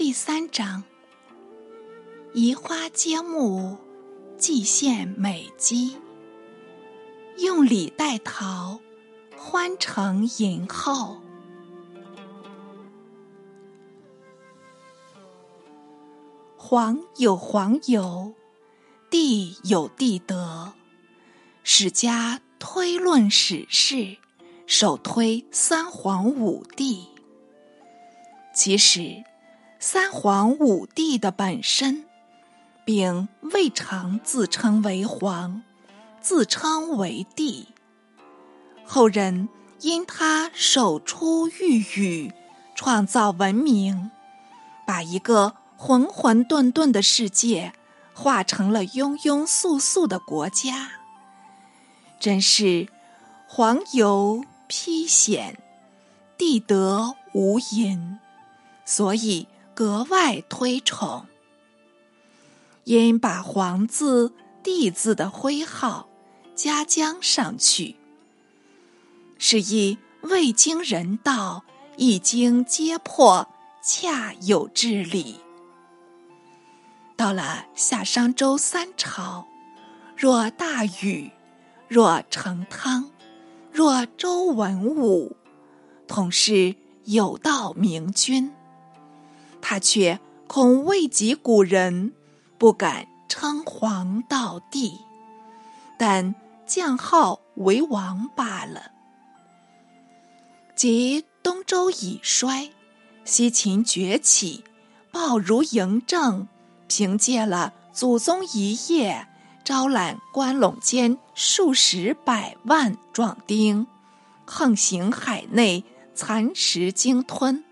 第三章：移花接木，蓟献美姬。用礼代陶，欢成迎后。皇有皇尤，帝有帝德。史家推论史事，首推三皇五帝。其实，三皇五帝的本身，并未尝自称为皇，自称为帝。后人因他手出玉宇，创造文明，把一个混混沌沌的世界，化成了庸庸素素的国家。真是皇尤披险，帝德无垠。所以格外推崇，因把“皇”字、“帝”字的徽号加将上去，是以未经人道，一经揭破，恰有之理。到了夏商周三朝，若大禹，若成汤，若周文武，统是有道明君。他却恐未及古人，不敢称皇道帝，但降号为王罢了。及东周已衰，西秦崛起，鲍如嬴政凭借了祖宗遗业，招揽关陇间数十百万壮丁，横行海内，蚕食鲸吞。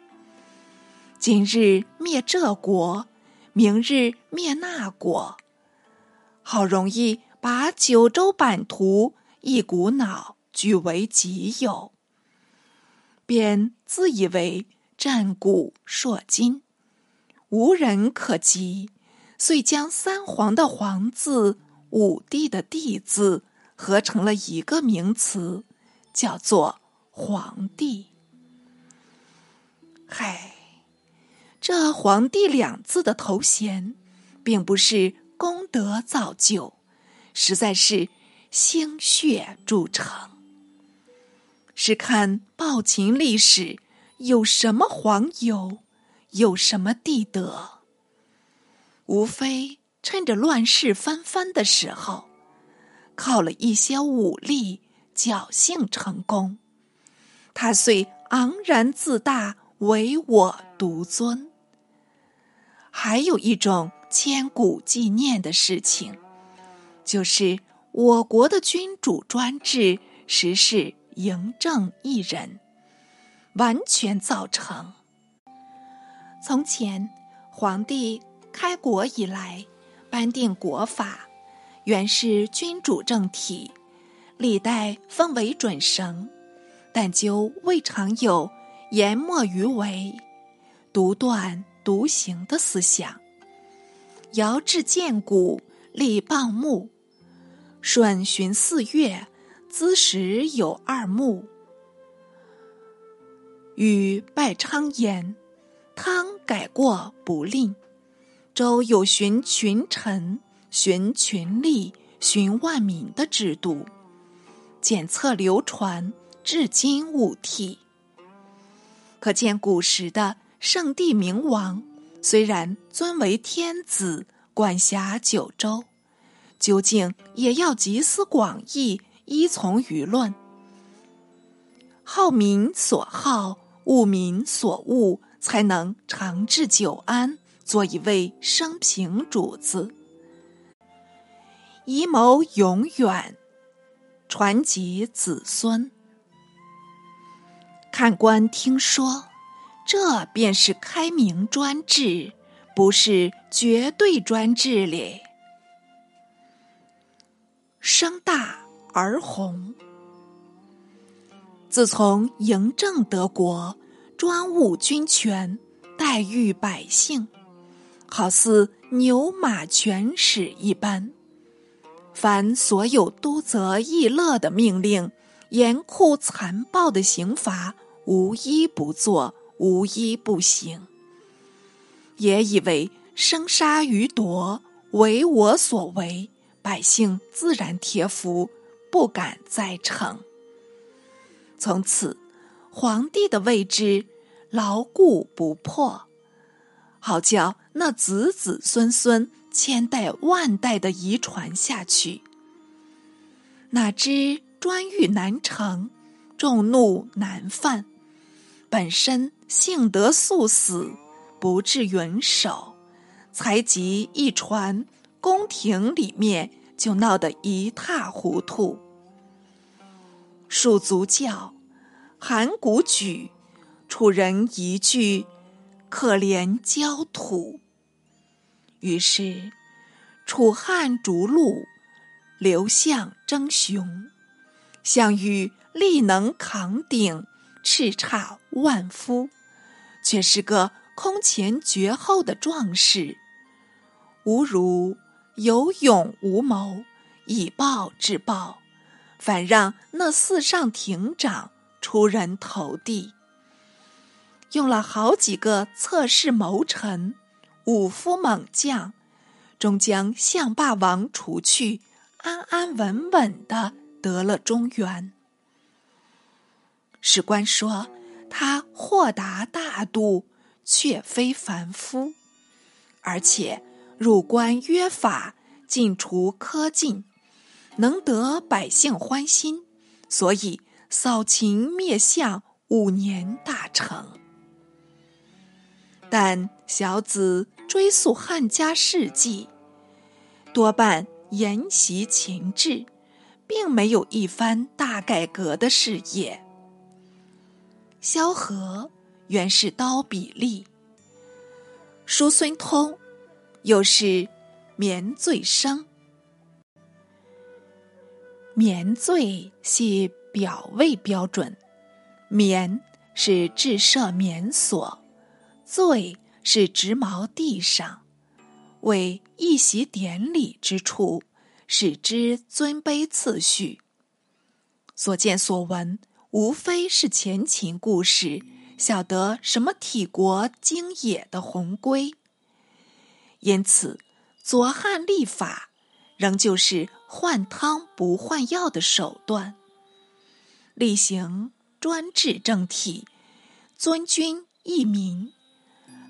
今日灭这国，明日灭那国，好容易把九州版图一股脑据为己有，便自以为战古烁今，无人可及，遂将三皇的“皇”字、五帝的“帝”字合成了一个名词，叫做皇帝。嗨！这“皇帝”两字的头衔，并不是功德造就，实在是心血铸成。是看暴秦历史，有什么皇尤，有什么帝德，无非趁着乱世纷纷的时候，靠了一些武力侥幸成功。他遂昂然自大，唯我独尊。还有一种千古纪念的事情，就是我国的君主专制实是嬴政一人完全造成。从前皇帝开国以来，颁定国法，原是君主政体，历代封为准绳，但究未尝有言莫于为，独断。独行的思想，尧至建谷，立蚌木；舜巡四岳，资时有二木。禹拜昌言，汤改过不吝；周有循群臣、循群吏、循万民的制度，检测流传，至今勿替。可见古时的。圣帝明王虽然尊为天子，管辖九州，究竟也要集思广益，依从舆论，好民所好，恶民所恶，才能长治久安，做一位生平主子，以谋永远，传及子孙。看官听说。这便是开明专制，不是绝对专制咧。生大而红。自从嬴政得国，专务军权，待遇百姓，好似牛马权使一般。凡所有督责逸乐的命令，严酷残暴的刑罚，无一不做。无一不行，也以为生杀予夺为我所为，百姓自然贴服，不敢再逞。从此，皇帝的位置牢固不破，好叫那子子孙孙千代万代的遗传下去。哪知专欲难成，众怒难犯。本身幸得速死，不至元首，才及一传，宫廷里面就闹得一塌糊涂。蜀族叫，函谷举，楚人一句，可怜焦土。于是，楚汉逐鹿，刘项争雄，项羽力能扛鼎。叱咤万夫，却是个空前绝后的壮士。吾如有勇无谋，以暴制暴，反让那四上亭长出人头地。用了好几个侧室谋臣、武夫猛将，终将项霸王除去，安安稳稳的得了中原。史官说：“他豁达大度，却非凡夫，而且入关约法，尽除苛禁，能得百姓欢心，所以扫秦灭项五年大成。但小子追溯汉家事迹，多半沿袭秦制，并没有一番大改革的事业。”萧何原是刀笔吏，叔孙通又是棉醉生。棉醉系表位标准，棉是制设棉所，醉是直毛地上，为一席典礼之处，使之尊卑次序。所见所闻。无非是前秦故事，晓得什么体国经野的鸿规。因此，左汉立法仍旧是换汤不换药的手段，厉行专制政体，尊君抑民。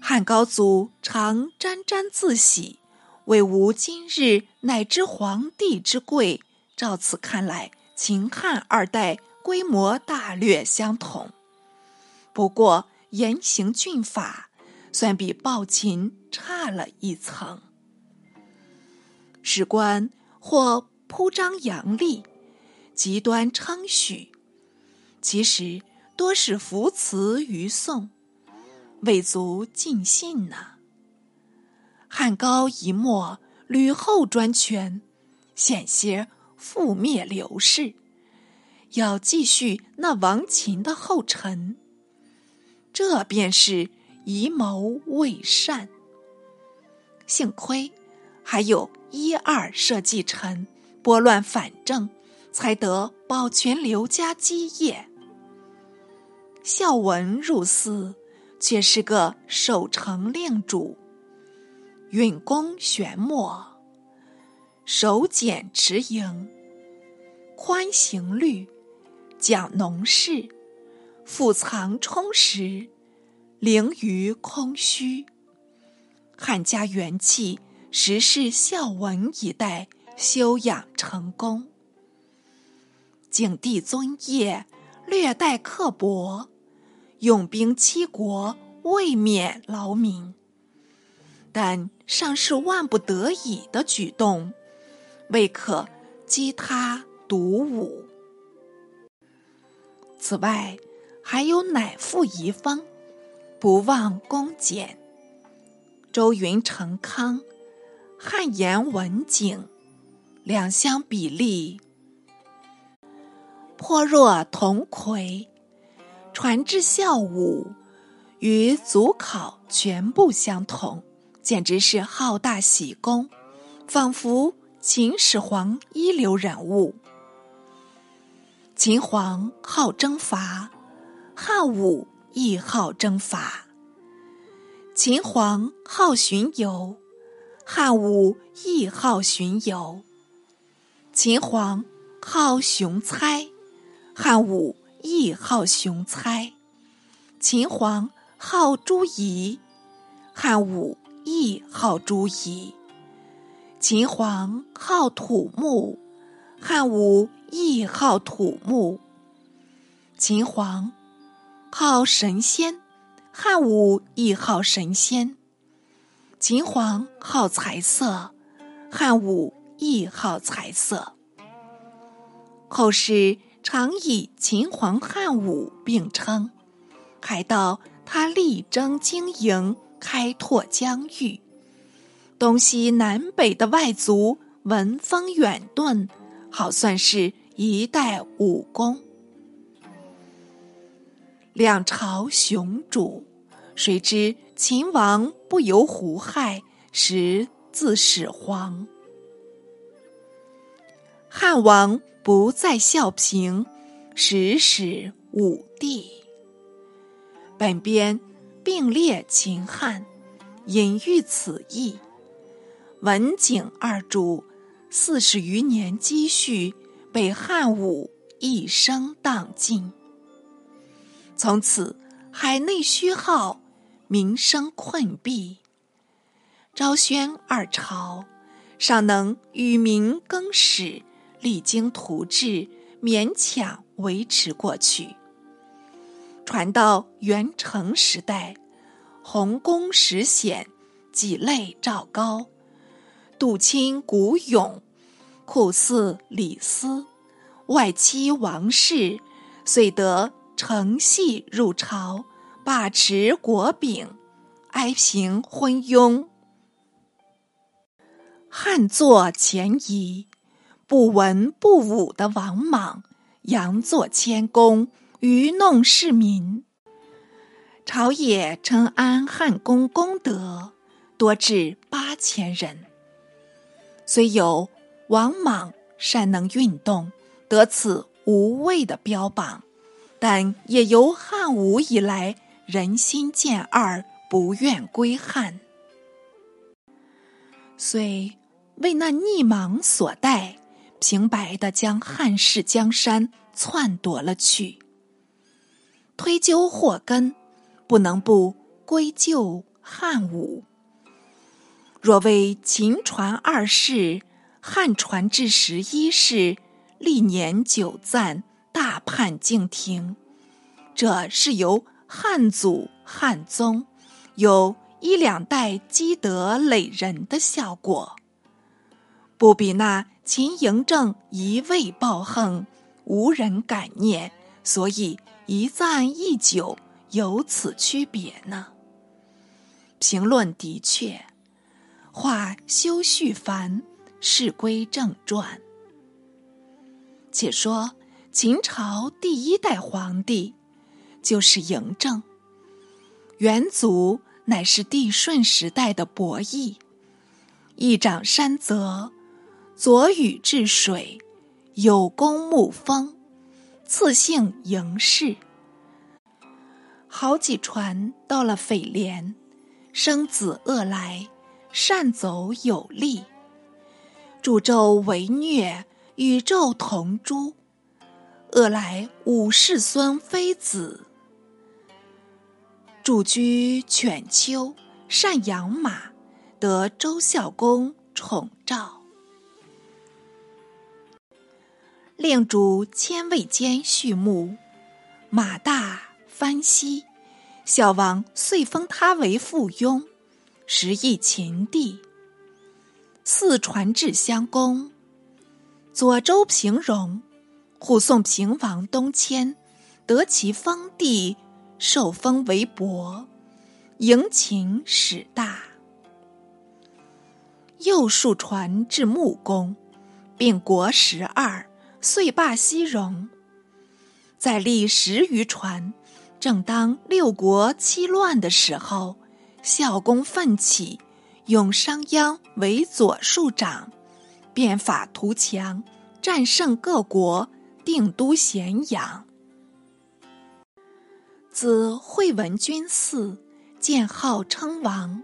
汉高祖常沾沾自喜，为吾今日乃知皇帝之贵。照此看来，秦汉二代。规模大略相同，不过严刑峻法算比暴秦差了一层。史官或铺张扬厉，极端称许，其实多是扶持于宋，未足尽信呢。汉高一末，吕后专权，险些覆灭刘氏。要继续那亡秦的后尘，这便是疑谋未善。幸亏还有一二社稷臣拨乱反正，才得保全刘家基业。孝文入寺，却是个守城令主，允公玄墨，守俭持盈，宽刑律。讲农事，腹藏充实，灵于空虚。汉家元气，实是孝文一代修养成功。景帝尊业，略带刻薄，用兵七国，未免劳民。但尚是万不得已的举动，未可激他独舞。此外，还有乃父遗风，不忘恭俭；周云成康，汉言文景，两相比例，颇若同魁。传至孝武，与祖考全部相同，简直是好大喜功，仿佛秦始皇一流人物。秦皇好征伐，汉武亦好征伐。秦皇好巡游，汉武亦好巡游。秦皇好雄猜，汉武亦好雄猜。秦皇好诸夷，汉武亦好诸夷。秦皇好土木，汉武亦好土木。秦皇好神仙。汉武亦好神仙，秦皇好财色，汉武亦好财色。后世常以秦皇汉武并称，还道他力争经营，开拓疆域，东西南北的外族闻风远遁，好算是一代武功。两朝雄主。谁知秦王不由胡亥，实自始皇。汉王不再孝平，时使武帝。本编并列秦汉，隐喻此意。文景二主四十余年积蓄，被汉武一生荡尽。从此海内虚耗。民生困弊，昭宣二朝尚能与民更始，励精图治，勉强维持过去。传到元成时代，洪公石显、己类赵高、杜卿古勇、酷似李斯、外戚王氏，遂得承系入朝。把持国柄，哀平昏庸，汉作前夷，不文不武的王莽，佯作谦恭，愚弄市民。朝野称安汉公功德多至八千人。虽有王莽善能运动，得此无畏的标榜，但也由汉武以来。人心渐二，不愿归汉，遂为那逆莽所代，平白的将汉室江山篡夺了去。推究祸根，不能不归咎汉武。若为秦传二世，汉传至十一世，历年久暂，大叛敬亭，这是由。汉祖汉宗有一两代积德累人的效果，不比那秦嬴政一味暴横，无人感念，所以一赞一久，有此区别呢。评论的确，话休叙繁，事归正传。且说秦朝第一代皇帝。就是嬴政，元祖乃是帝舜时代的伯益，一掌山泽，左禹治水，有功牧风，赐姓嬴氏。好几传到了斐廉，生子恶来，善走有力，助纣为虐，与纣同诛。恶来五世孙非子。住居犬丘，善养马，得周孝公宠召，令主千位间畜牧，马大翻稀，孝王遂封他为附庸，十邑秦地。四传至襄公，左周平戎，护送平王东迁，得其封地。受封为伯，迎秦始大。又数传至穆公，并国十二，遂罢西戎。在历十余传，正当六国七乱的时候，孝公奋起，用商鞅为左庶长，变法图强，战胜各国，定都咸阳。子惠文君嗣，建号称王。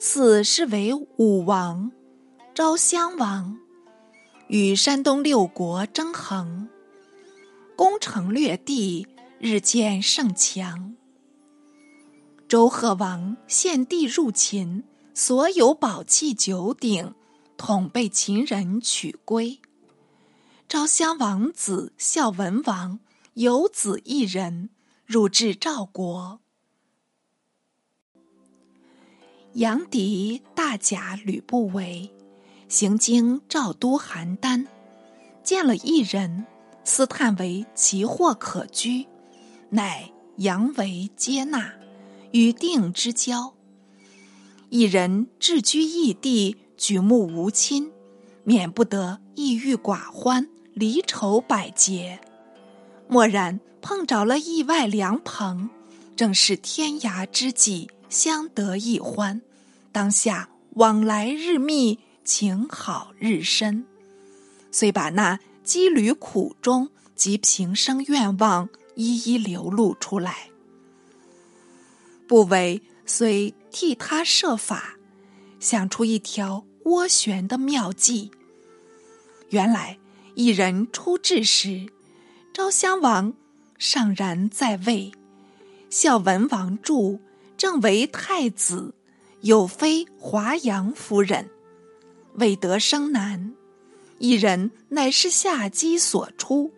此是为武王，昭襄王，与山东六国争衡，攻城略地，日渐盛强。周贺王献帝入秦，所有宝器九鼎，统被秦人取归。昭襄王子孝文王有子一人，入至赵国。杨迪大贾吕不韦，行经赵都邯郸，见了一人，私探为其货可居，乃杨为接纳，与定之交。一人置居异地，举目无亲，免不得抑郁寡欢，离愁百结。蓦然碰着了意外良朋，正是天涯知己。相得益欢，当下往来日密，情好日深，遂把那羁旅苦衷及平生愿望一一流露出来。不韦遂替他设法，想出一条涡旋的妙计。原来一人出质时，昭襄王尚然在位，孝文王著。正为太子，有妃华阳夫人，未得生男，一人乃是夏姬所出，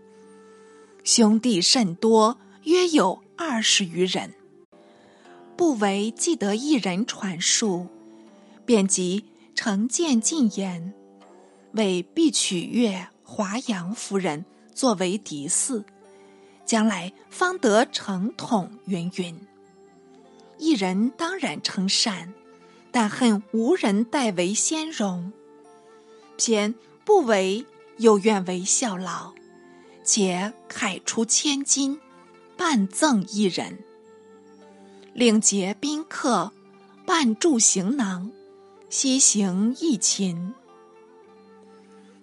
兄弟甚多，约有二十余人。不为既得一人传述，便即成见进言，为必取悦华阳夫人作为嫡嗣，将来方得成统。云云。一人当然称善，但恨无人代为先容。偏不为又愿为孝老，且慨出千金，半赠一人。另结宾客，半助行囊，西行一勤，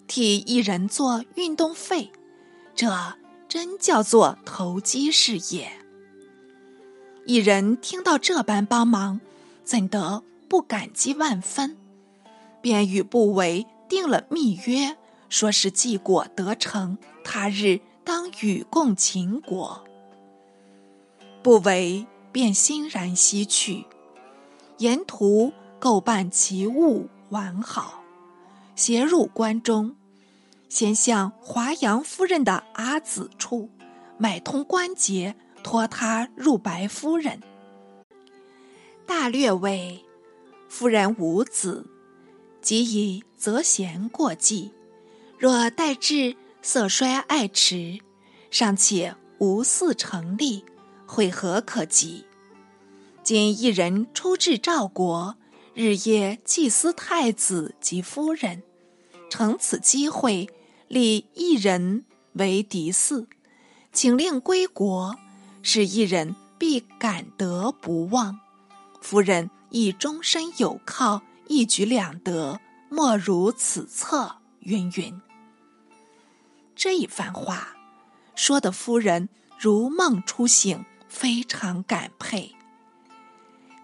替一人做运动费，这真叫做投机事业。一人听到这般帮忙，怎得不感激万分？便与不韦定了密约，说是计果得成，他日当与共秦国。不韦便欣然西去，沿途购办其物完好，携入关中，先向华阳夫人的阿姊处买通关节。托他入白夫人，大略谓夫人无子，即以择贤过继。若待至色衰爱迟，尚且无嗣成立，会何可及？今一人出至赵国，日夜祭司太子及夫人，乘此机会立一人为嫡嗣，请令归国。使一人必感得不忘，夫人亦终身有靠，一举两得，莫如此策。云云。这一番话，说的夫人如梦初醒，非常感佩。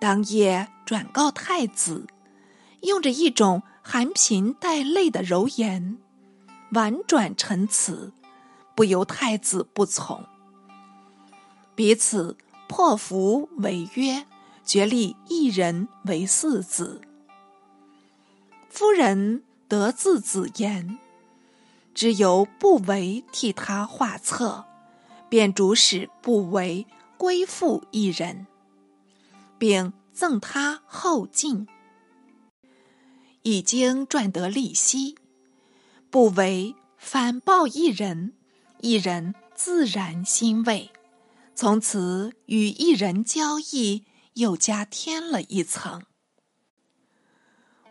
当夜转告太子，用着一种含贫带泪的柔言，婉转陈词，不由太子不从。彼此破服违约，决立一人为嗣子。夫人得字子言，只由不为替他画策，便主使不为归附一人，并赠他后晋。已经赚得利息，不为反报一人，一人自然欣慰。从此与一人交易，又加添了一层。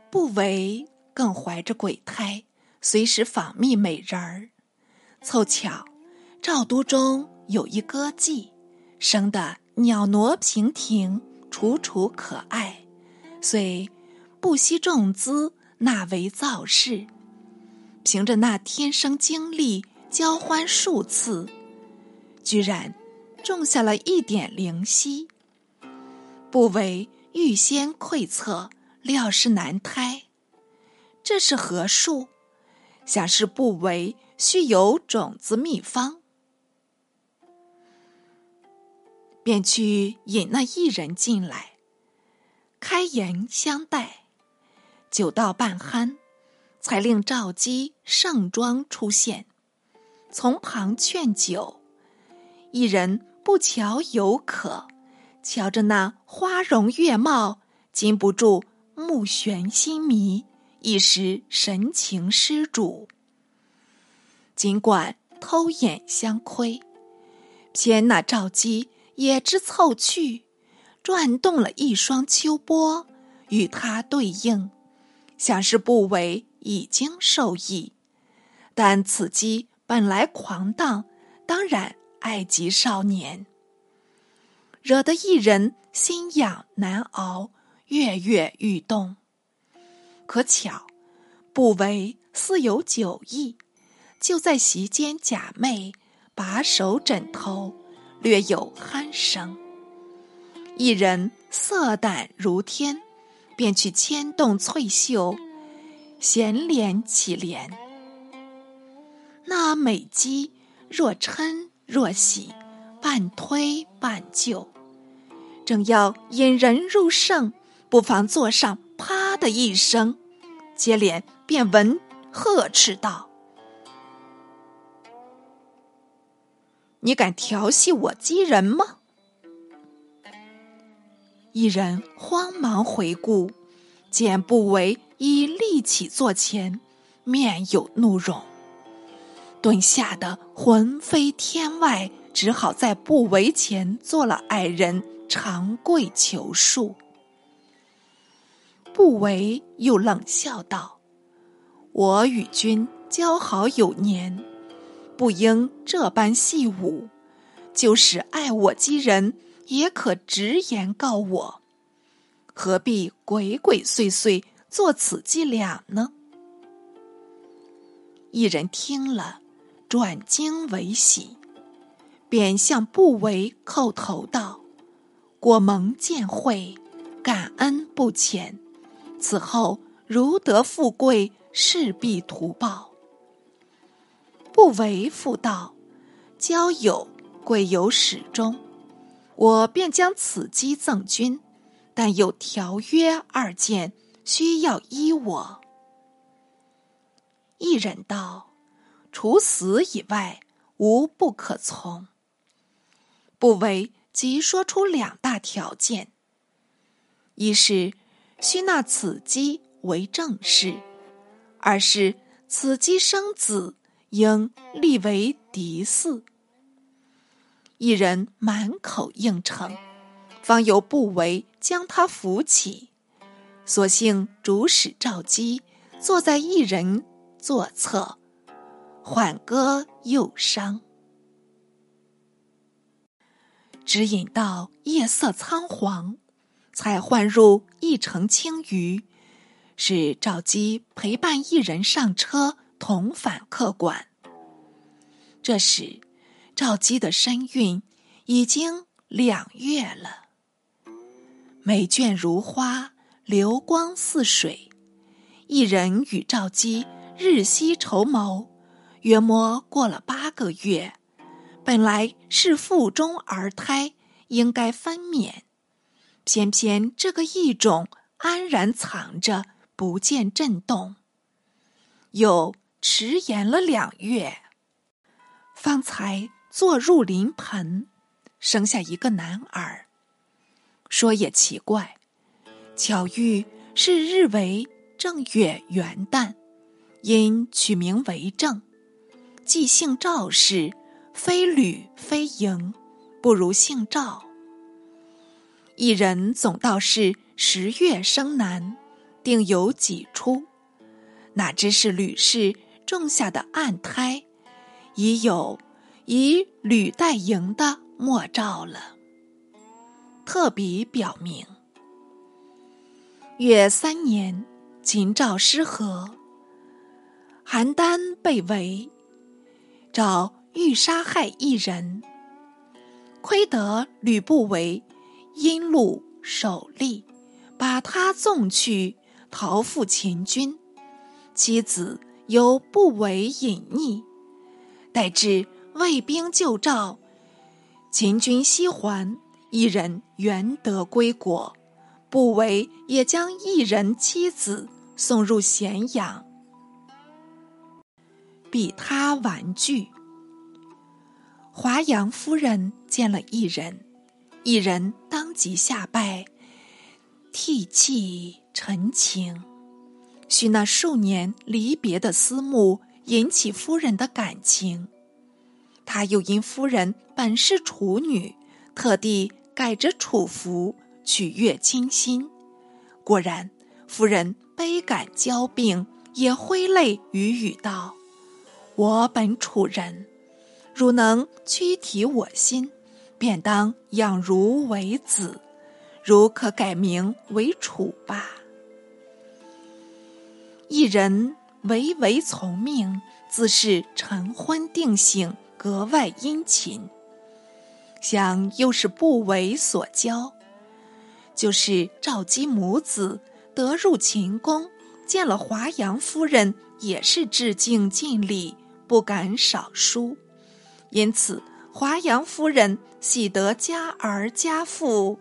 不为更怀着鬼胎，随时访觅美人儿。凑巧，赵都中有一歌妓，生得袅娜娉婷，楚楚可爱，遂不惜重资纳为造势。凭着那天生精力，交欢数次，居然。种下了一点灵犀，不为预先窥测，料是难胎。这是何数？想是不为须有种子秘方，便去引那一人进来，开言相待。酒到半酣，才令赵姬盛装出现，从旁劝酒。一人不瞧有可，瞧着那花容月貌，禁不住目眩心迷。一时神情失主，尽管偷眼相窥，偏那赵姬也知凑去，转动了一双秋波，与他对应，像是不为已经受益。但此机本来狂荡，当然爱及少年，惹得一人心痒难熬，跃跃欲动。可巧，不为似有酒意，就在席间假寐，把手枕头，略有鼾声。一人色胆如天，便去牵动翠袖，衔连起帘。那美姬若嗔若喜，半推半就，正要引人入胜，不妨坐上，啪的一声。接连便闻呵斥道：“你敢调戏我姬人吗？”一人慌忙回顾，见不为已立起坐前，面有怒容，顿吓得魂飞天外，只好在不为前做了矮人，长跪求恕。不为又冷笑道：“我与君交好有年，不应这般戏舞。就是爱我姬人，也可直言告我，何必鬼鬼祟祟做此伎俩呢？”一人听了，转惊为喜，便向不为叩头道：“果蒙见会，感恩不浅。”此后如得富贵，势必图报。不为妇道，交友贵有始终。我便将此机赠君，但有条约二件，需要依我。一人道：除死以外，无不可从。不为即说出两大条件，一是。须纳此姬为正室，二是此姬生子应立为嫡嗣。一人满口应承，方有不为将他扶起，索性主使赵姬坐在一人左侧，缓歌诱商，指引到夜色苍黄。才换入一城青鱼，是赵姬陪伴一人上车，同返客馆。这时，赵姬的身孕已经两月了，美眷如花，流光似水。一人与赵姬日夕筹谋，约摸过了八个月，本来是腹中儿胎，应该分娩。偏偏这个异种安然藏着，不见震动，又迟延了两月，方才坐入临盆，生下一个男儿。说也奇怪，巧遇是日为正月元旦，因取名为正，既姓赵氏，非吕非嬴，不如姓赵。一人总道是十月生男，定有几出，哪知是吕氏种下的暗胎，已有以吕代嬴的末兆了。特笔表明，月三年，秦赵失和，邯郸被围，赵欲杀害一人，亏得吕不韦。因路守吏，把他纵去，逃赴秦军。妻子由不为隐匿，待至魏兵救赵，秦军西还，一人原得归国。不为也将一人妻子送入咸阳，比他玩具。华阳夫人见了一人，一人当即下拜，涕泣陈情。许那数年离别的思慕引起夫人的感情，他又因夫人本是处女，特地改着楚服。取悦倾心，果然，夫人悲感交病，也挥泪语语道：“我本楚人，汝能屈体我心，便当养汝为子。汝可改名为楚吧。”一人唯唯从命，自是晨昏定省，格外殷勤。想又是不为所教。就是赵姬母子得入秦宫，见了华阳夫人，也是致敬尽礼，不敢少疏。因此，华阳夫人喜得佳儿佳妇，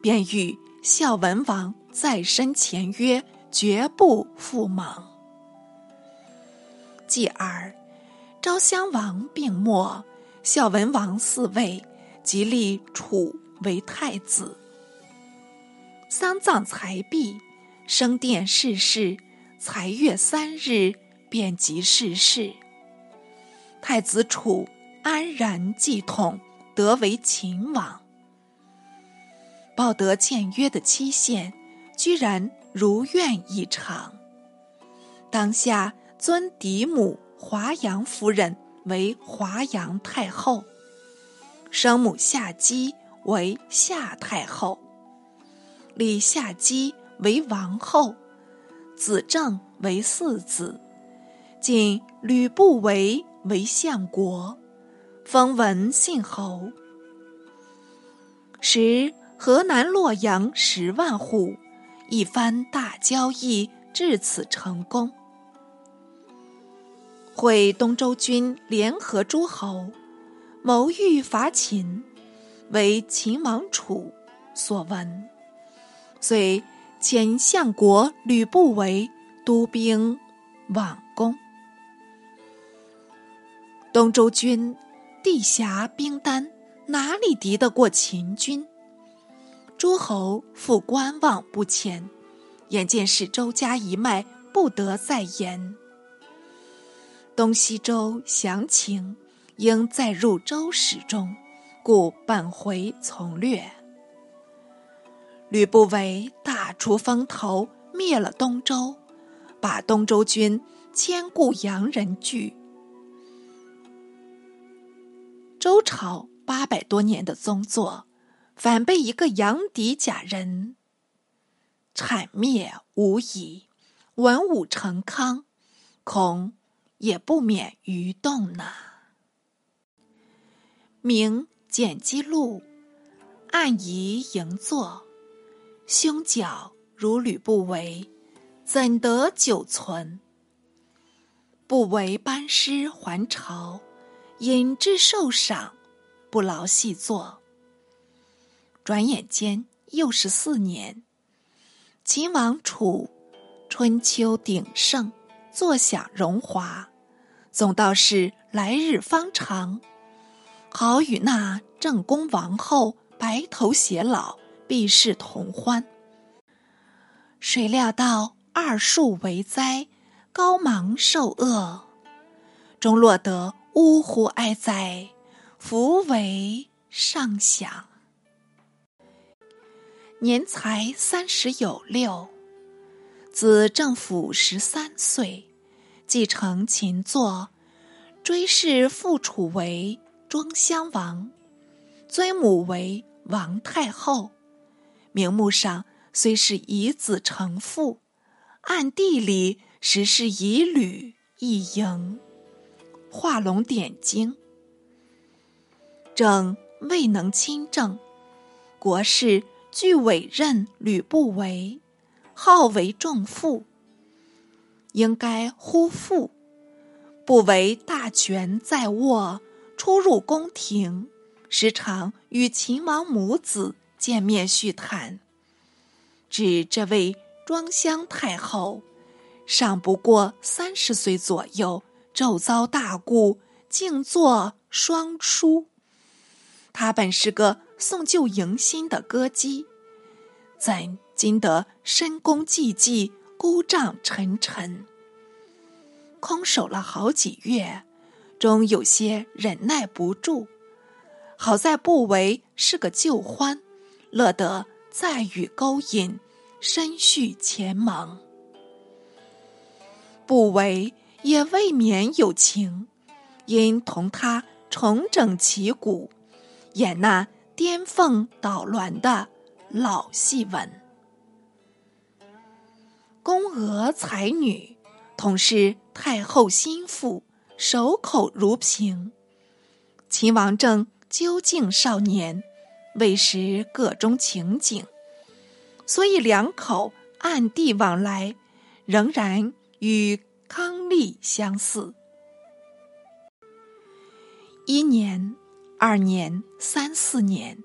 便与孝文王再申前约，绝不复莽。继而，昭襄王病没，孝文王嗣位，即立楚为太子。丧葬才毕，升殿逝世，才月三日，便即逝世。太子楚安然继统，得为秦王。报得签约的期限，居然如愿以偿。当下尊嫡母华阳夫人为华阳太后，生母夏姬为夏太后。立夏姬为王后，子正为四子，晋吕不韦为相国，封文信侯，使河南洛阳十万户，一番大交易至此成功。会东周军联合诸侯，谋欲伐秦，为秦王楚所闻。遂遣相国吕不韦督兵往攻。东周军地狭兵单，哪里敌得过秦军？诸侯复观望不前，眼见是周家一脉，不得再言。东西周详情，应再入周史中，故本回从略。吕不韦大出风头，灭了东周，把东周军千顾洋人拒。周朝八百多年的宗座，反被一个洋狄假人铲灭无疑。文武成康，恐也不免愚动呢。明简记录，暗疑营坐。兄角如吕不韦，怎得久存？不为班师还朝，引之受赏，不劳细作。转眼间又是四年，秦王楚春秋鼎盛，坐享荣华，总道是来日方长，好与那正宫王后白头偕老。必是同欢。谁料到二树为灾，高芒受厄，终落得呜呼哀哉，福为上享。年才三十有六，子正府十三岁，继承秦作，追谥父楚为庄襄王，尊母为王太后。名目上虽是以子承父，暗地里实是以吕易营，画龙点睛。正未能亲政，国事具委任吕不韦，号为仲父，应该呼父。不韦大权在握，出入宫廷，时常与秦王母子见面叙谈。指这位庄襄太后，尚不过三十岁左右，骤遭大故，静坐双书。她本是个送旧迎新的歌姬，怎经得深宫寂寂，孤帐沉沉？空守了好几月，终有些忍耐不住。好在不为是个旧欢，乐得再与勾引，深续前盟。不为也未免有情，因同他重整旗鼓。演那颠凤捣乱的老戏文，宫娥才女，同是太后心腹，守口如瓶。秦王政究竟少年，未识个中情景，所以两口暗地往来，仍然与康丽相似。一年。二年、三四年，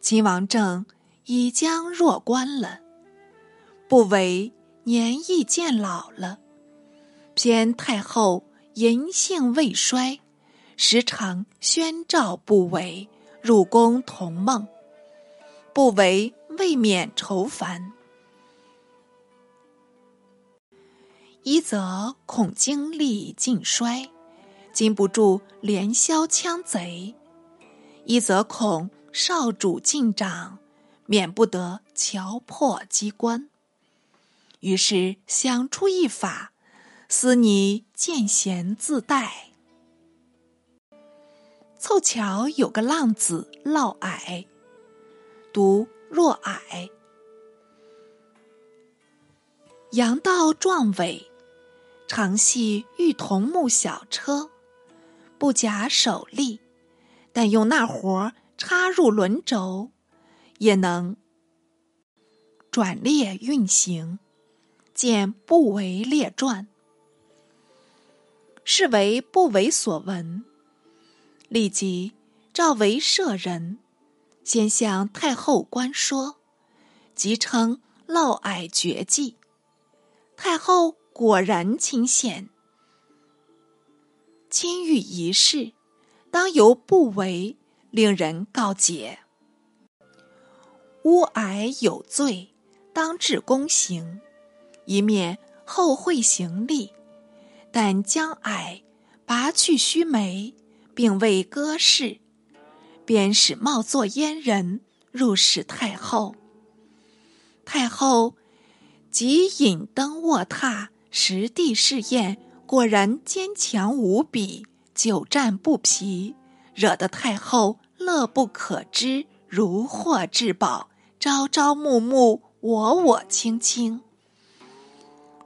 秦王政已将弱冠了，不韦年亦渐老了，偏太后淫性未衰，时常宣召不韦入宫同梦，不韦未免愁烦，一则恐精力尽衰。禁不住连削枪贼，一则恐少主进长，免不得瞧破机关。于是想出一法，思你见贤自带。凑巧有个浪子嫪毐，独若矮，阳道壮伟，常系玉桐木小车。不假手力，但用那活插入轮轴，也能转列运行。见不为列传，是为不为所闻。立即召为舍人，先向太后官说，即称嫪毐绝技。太后果然钦献。今欲一事，当由不为令人告解。乌矮有罪，当治宫刑，以免后会行立。但将矮拔去须眉，并未割饰，便使冒作阉人入室太后。太后即引登卧榻，实地试验。果然坚强无比，久战不疲，惹得太后乐不可支，如获至宝，朝朝暮暮，我我卿卿。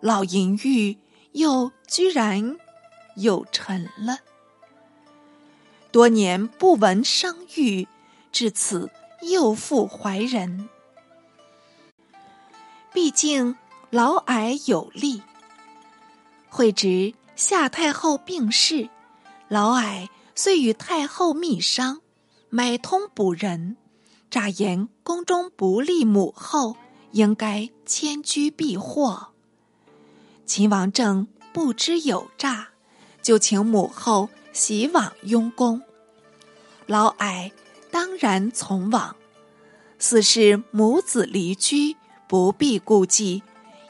老淫欲又居然有成了，多年不闻生育，至此又复怀人。毕竟老矮有力。会知夏太后病逝，老矮遂与太后密商，买通补人，诈言宫中不利母后，应该迁居避祸。秦王政不知有诈，就请母后徙往雍宫。老矮当然从往，似是母子离居，不必顾忌，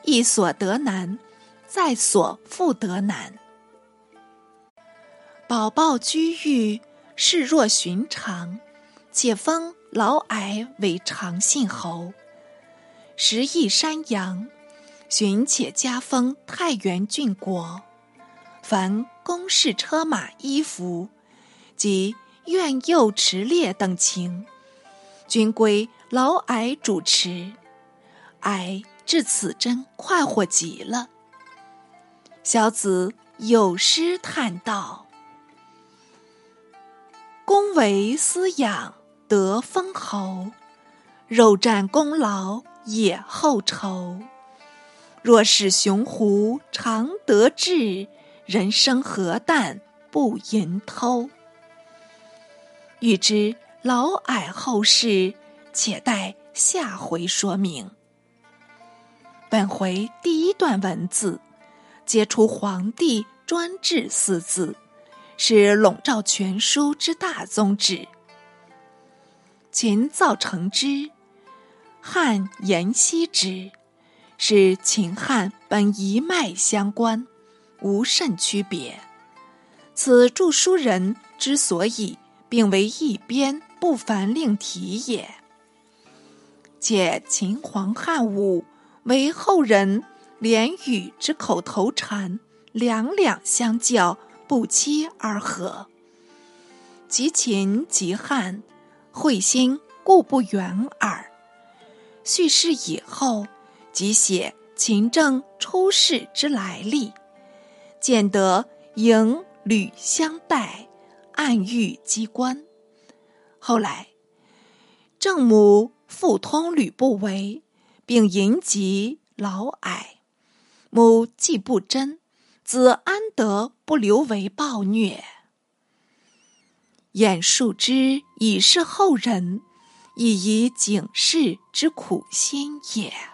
亦所得难。在所复得难，宝宝居狱，视若寻常，且封老矮为长信侯，食邑山阳，寻且加封太原郡国。凡宫室车马衣服及苑囿池猎等情，均归老矮主持。矮至此真快活极了。小子有诗叹道：“公为私养得封侯，肉战功劳也后酬。若是雄狐常得志，人生何但不吟偷？欲知老矮后事，且待下回说明。本回第一段文字，揭出皇帝专制四字，是笼罩全书之大宗旨。秦造成之。汉延熹之，是秦汉本一脉相关，无甚区别。此著书人之所以并为一编不凡令题也。且秦皇汉武为后人连语之口头禅，两两相较，不期而合。及秦及汉，会心故不远耳。叙事以后，即写秦政出世之来历，见得迎吕相待，暗喻机关。后来，郑母复通吕不韦，并迎及老矮，母既不贞，子安得不留为暴虐？演述之，以示后人。以以警示之苦心也。